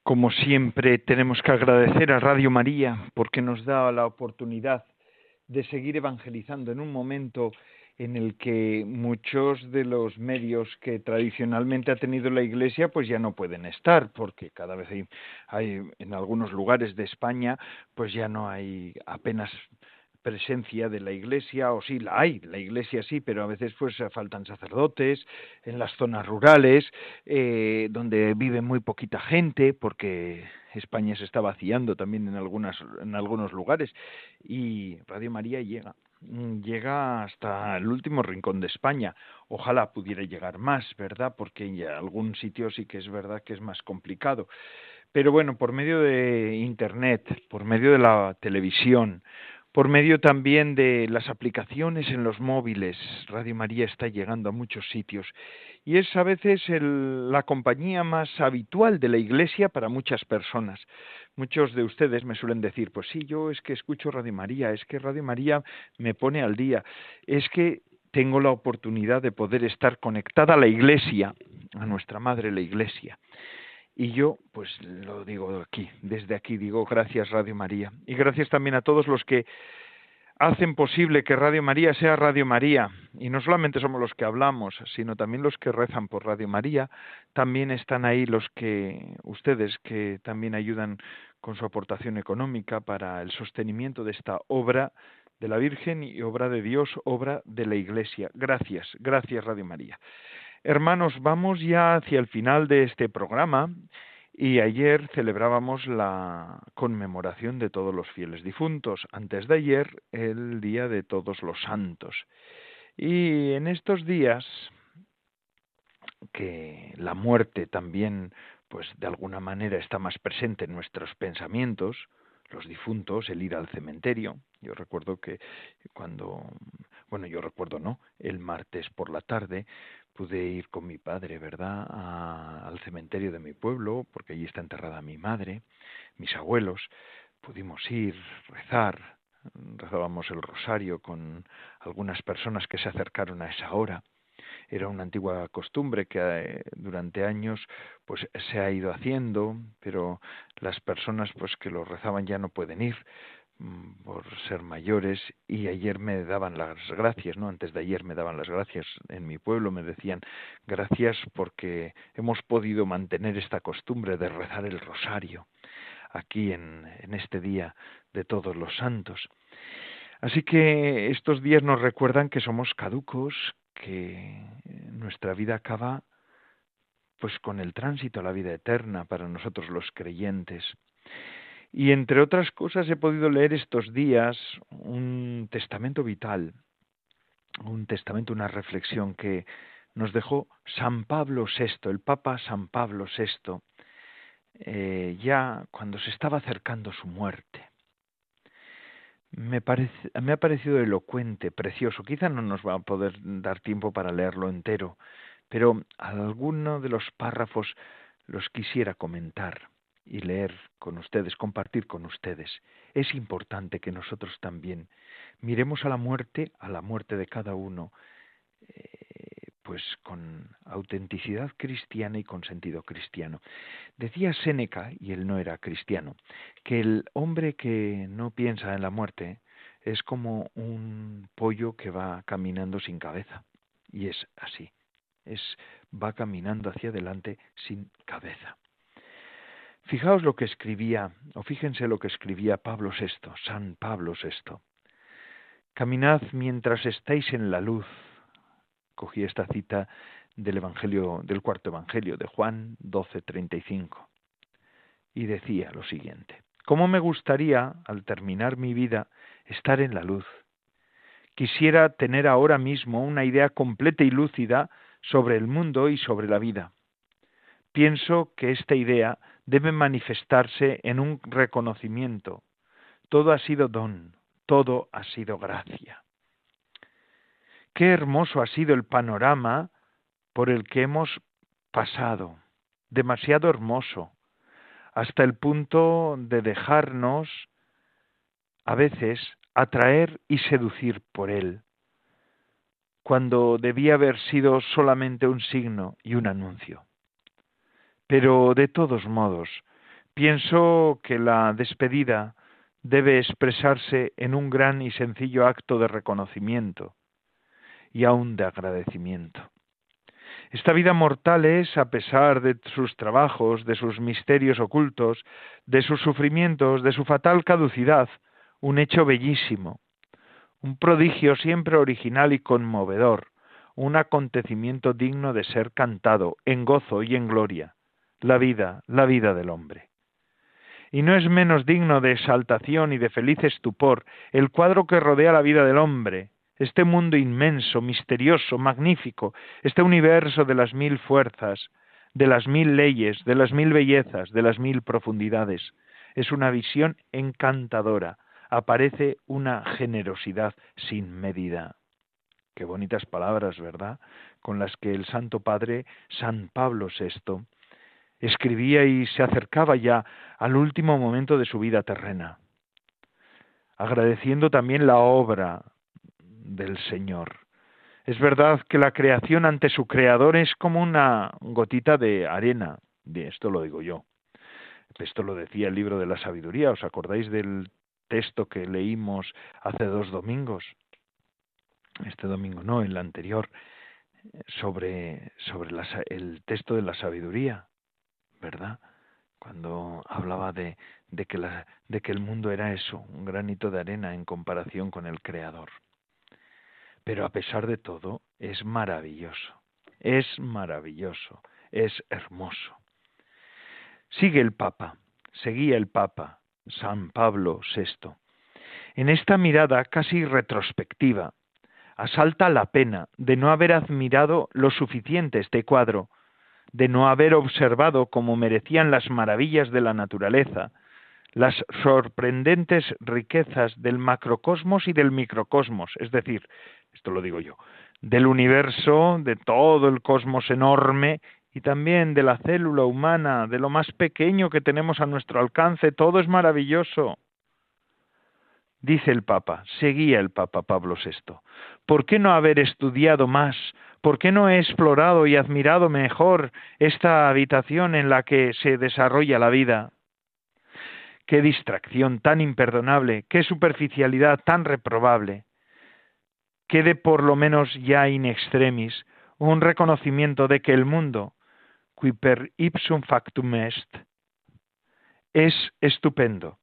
Como siempre, tenemos que agradecer a Radio María porque nos da la oportunidad de seguir evangelizando en un momento en el que muchos de los medios que tradicionalmente ha tenido la Iglesia pues ya no pueden estar porque cada vez hay, hay en algunos lugares de España pues ya no hay apenas presencia de la iglesia, o sí la hay, la iglesia sí, pero a veces pues faltan sacerdotes en las zonas rurales, eh, donde vive muy poquita gente, porque España se está vaciando también en algunas, en algunos lugares, y Radio María llega, llega hasta el último rincón de España. Ojalá pudiera llegar más, ¿verdad? Porque en algún sitio sí que es verdad que es más complicado. Pero bueno, por medio de Internet, por medio de la televisión, por medio también de las aplicaciones en los móviles. Radio María está llegando a muchos sitios y es a veces la compañía más habitual de la Iglesia para muchas personas. Muchos de ustedes me suelen decir, pues sí, yo es que escucho Radio María, es que Radio María me pone al día, es que tengo la oportunidad de poder estar conectada a la Iglesia, a nuestra Madre la Iglesia. Y yo, pues lo digo aquí, desde aquí digo gracias Radio María. Y gracias también a todos los que hacen posible que Radio María sea Radio María. Y no solamente somos los que hablamos, sino también los que rezan por Radio María. También están ahí los que, ustedes, que también ayudan con su aportación económica para el sostenimiento de esta obra de la Virgen y obra de Dios, obra de la Iglesia. Gracias, gracias Radio María. Hermanos, vamos ya hacia el final de este programa y ayer celebrábamos la conmemoración de todos los fieles difuntos, antes de ayer el Día de Todos los Santos. Y en estos días que la muerte también pues de alguna manera está más presente en nuestros pensamientos, los difuntos, el ir al cementerio. Yo recuerdo que cuando, bueno, yo recuerdo no, el martes por la tarde pude ir con mi padre, ¿verdad?, al cementerio de mi pueblo, porque allí está enterrada mi madre, mis abuelos, pudimos ir, rezar, rezábamos el rosario con algunas personas que se acercaron a esa hora. Era una antigua costumbre que eh, durante años pues se ha ido haciendo, pero las personas pues que lo rezaban ya no pueden ir por ser mayores y ayer me daban las gracias, ¿no? Antes de ayer me daban las gracias en mi pueblo, me decían gracias porque hemos podido mantener esta costumbre de rezar el rosario aquí en, en este día de todos los santos. Así que estos días nos recuerdan que somos caducos, que nuestra vida acaba pues con el tránsito a la vida eterna para nosotros los creyentes Y entre otras cosas he podido leer estos días un testamento vital, un testamento, una reflexión que nos dejó San Pablo VI, el Papa San Pablo VI, eh, ya cuando se estaba acercando su muerte. Me, parece, me ha parecido elocuente, precioso. Quizá no nos va a poder dar tiempo para leerlo entero, pero alguno de los párrafos los quisiera comentar y leer con ustedes, compartir con ustedes. Es importante que nosotros también miremos a la muerte, a la muerte de cada uno, eh, pues con autenticidad cristiana y con sentido cristiano. Decía Séneca, y él no era cristiano, que el hombre que no piensa en la muerte es como un pollo que va caminando sin cabeza. Y es así, es va caminando hacia adelante sin cabeza. Fijaos lo que escribía, o fíjense lo que escribía Pablo VI, San Pablo VI. Caminad mientras estáis en la luz. Cogí esta cita del Evangelio, del cuarto Evangelio de Juan 12:35. Y decía lo siguiente: ¿Cómo me gustaría, al terminar mi vida, estar en la luz? Quisiera tener ahora mismo una idea completa y lúcida sobre el mundo y sobre la vida. Pienso que esta idea debe manifestarse en un reconocimiento. Todo ha sido don, todo ha sido gracia. Qué hermoso ha sido el panorama por el que hemos pasado, demasiado hermoso, hasta el punto de dejarnos a veces atraer y seducir por él, cuando debía haber sido solamente un signo y un anuncio. Pero de todos modos, pienso que la despedida debe expresarse en un gran y sencillo acto de reconocimiento y aun de agradecimiento. Esta vida mortal es, a pesar de sus trabajos, de sus misterios ocultos, de sus sufrimientos, de su fatal caducidad, un hecho bellísimo, un prodigio siempre original y conmovedor, un acontecimiento digno de ser cantado en gozo y en gloria, la vida, la vida del hombre. Y no es menos digno de exaltación y de feliz estupor el cuadro que rodea la vida del hombre, este mundo inmenso, misterioso, magnífico, este universo de las mil fuerzas, de las mil leyes, de las mil bellezas, de las mil profundidades. Es una visión encantadora, aparece una generosidad sin medida. Qué bonitas palabras, ¿verdad? Con las que el Santo Padre San Pablo VI escribía y se acercaba ya al último momento de su vida terrena, agradeciendo también la obra del Señor. Es verdad que la creación ante su creador es como una gotita de arena, esto lo digo yo. Esto lo decía el libro de la sabiduría, ¿os acordáis del texto que leímos hace dos domingos? Este domingo no, el anterior, sobre, sobre el texto de la sabiduría. ¿Verdad? Cuando hablaba de, de, que la, de que el mundo era eso, un granito de arena en comparación con el Creador. Pero a pesar de todo, es maravilloso, es maravilloso, es hermoso. Sigue el Papa, seguía el Papa, San Pablo VI. En esta mirada casi retrospectiva, asalta la pena de no haber admirado lo suficiente este cuadro, de no haber observado como merecían las maravillas de la naturaleza, las sorprendentes riquezas del macrocosmos y del microcosmos, es decir, esto lo digo yo, del universo, de todo el cosmos enorme y también de la célula humana, de lo más pequeño que tenemos a nuestro alcance, todo es maravilloso. Dice el Papa, seguía el Papa Pablo VI, ¿por qué no haber estudiado más ¿Por qué no he explorado y admirado mejor esta habitación en la que se desarrolla la vida? Qué distracción tan imperdonable, qué superficialidad tan reprobable. Quede por lo menos ya in extremis un reconocimiento de que el mundo, qui per ipsum factum est, es estupendo.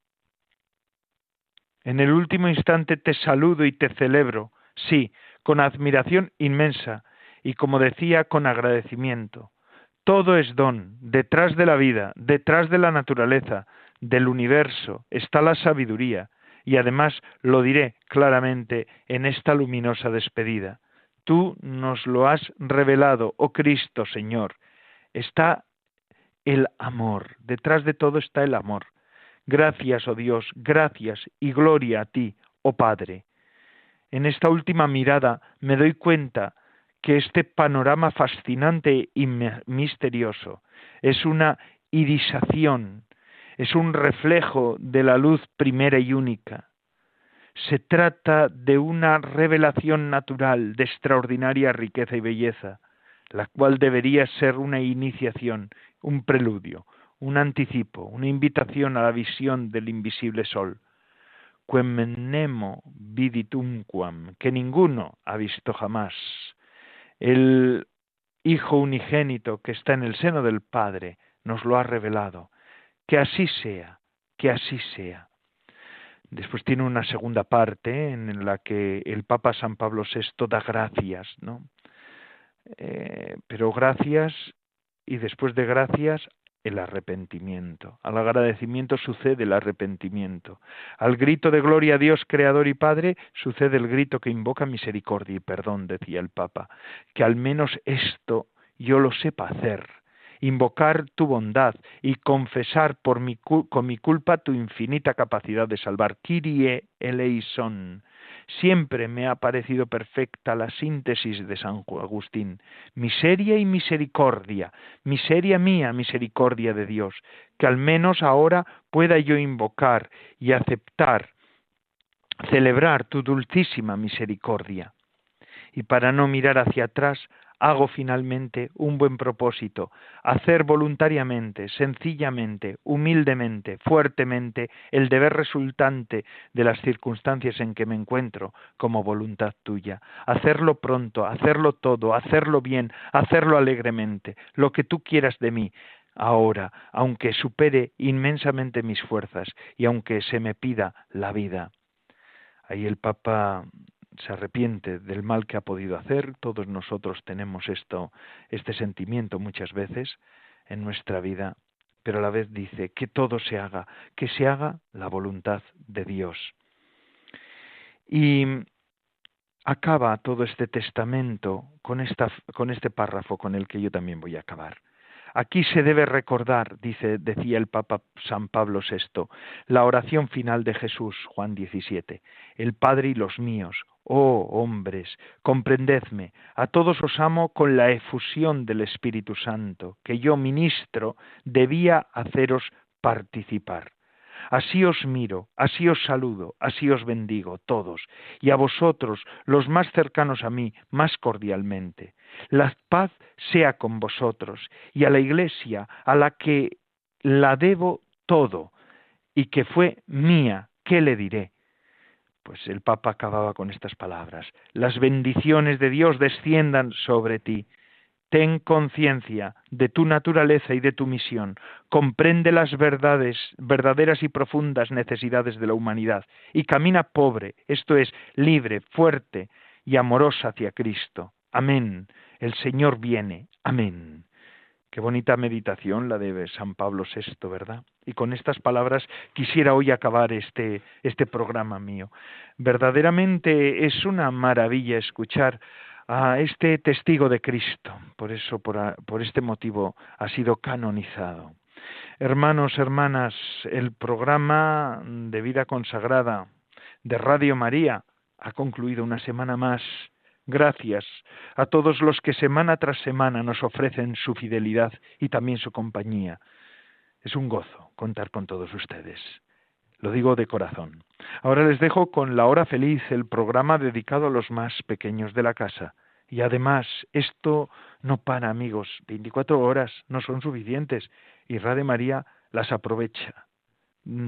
En el último instante te saludo y te celebro, sí, con admiración inmensa, y como decía, con agradecimiento. Todo es don, detrás de la vida, detrás de la naturaleza, del universo está la sabiduría, y además lo diré claramente en esta luminosa despedida. Tú nos lo has revelado, oh Cristo Señor. Está el amor, detrás de todo está el amor. Gracias, oh Dios, gracias y gloria a ti, oh Padre. En esta última mirada me doy cuenta que este panorama fascinante y misterioso es una irisación es un reflejo de la luz primera y única. Se trata de una revelación natural de extraordinaria riqueza y belleza, la cual debería ser una iniciación, un preludio, un anticipo, una invitación a la visión del invisible sol. Quem nemo viditumquam, que ninguno ha visto jamás. El Hijo unigénito que está en el seno del Padre nos lo ha revelado que así sea, que así sea. Después tiene una segunda parte en la que el Papa San Pablo VI da gracias, ¿no? Eh, pero gracias y después de gracias el arrepentimiento. Al agradecimiento sucede el arrepentimiento. Al grito de gloria a Dios, Creador y Padre, sucede el grito que invoca misericordia y perdón, decía el Papa. Que al menos esto yo lo sepa hacer invocar tu bondad y confesar por mi, con mi culpa tu infinita capacidad de salvar. Kyrie eleison. Siempre me ha parecido perfecta la síntesis de San Agustín. Miseria y misericordia. Miseria mía, misericordia de Dios. Que al menos ahora pueda yo invocar y aceptar, celebrar tu dulcísima misericordia. Y para no mirar hacia atrás, hago finalmente un buen propósito, hacer voluntariamente, sencillamente, humildemente, fuertemente el deber resultante de las circunstancias en que me encuentro como voluntad tuya, hacerlo pronto, hacerlo todo, hacerlo bien, hacerlo alegremente, lo que tú quieras de mí, ahora, aunque supere inmensamente mis fuerzas y aunque se me pida la vida. Ahí el Papa se arrepiente del mal que ha podido hacer, todos nosotros tenemos esto, este sentimiento muchas veces en nuestra vida, pero a la vez dice que todo se haga, que se haga la voluntad de Dios. Y acaba todo este testamento con, esta, con este párrafo con el que yo también voy a acabar. Aquí se debe recordar, dice, decía el Papa San Pablo VI, la oración final de Jesús, Juan 17, el Padre y los míos, Oh hombres, comprendedme, a todos os amo con la efusión del Espíritu Santo, que yo, ministro, debía haceros participar. Así os miro, así os saludo, así os bendigo, todos, y a vosotros, los más cercanos a mí, más cordialmente. La paz sea con vosotros, y a la Iglesia, a la que la debo todo, y que fue mía, ¿qué le diré? Pues el Papa acababa con estas palabras. Las bendiciones de Dios desciendan sobre ti. Ten conciencia de tu naturaleza y de tu misión. Comprende las verdades, verdaderas y profundas necesidades de la humanidad y camina pobre, esto es, libre, fuerte y amorosa hacia Cristo. Amén. El Señor viene. Amén. Qué bonita meditación la de San Pablo VI, ¿verdad? Y con estas palabras quisiera hoy acabar este, este programa mío. Verdaderamente es una maravilla escuchar a este testigo de Cristo. Por eso, por, por este motivo, ha sido canonizado. Hermanos, hermanas, el programa de vida consagrada de Radio María ha concluido una semana más Gracias a todos los que semana tras semana nos ofrecen su fidelidad y también su compañía. Es un gozo contar con todos ustedes. Lo digo de corazón. Ahora les dejo con La Hora Feliz, el programa dedicado a los más pequeños de la casa. Y además, esto no para, amigos. 24 horas no son suficientes y Radio María las aprovecha.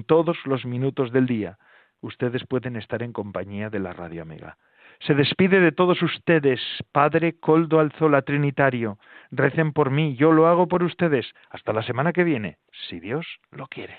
Todos los minutos del día ustedes pueden estar en compañía de la Radio Amiga. Se despide de todos ustedes, Padre Coldo Alzola Trinitario. Recen por mí, yo lo hago por ustedes. Hasta la semana que viene, si Dios lo quiere.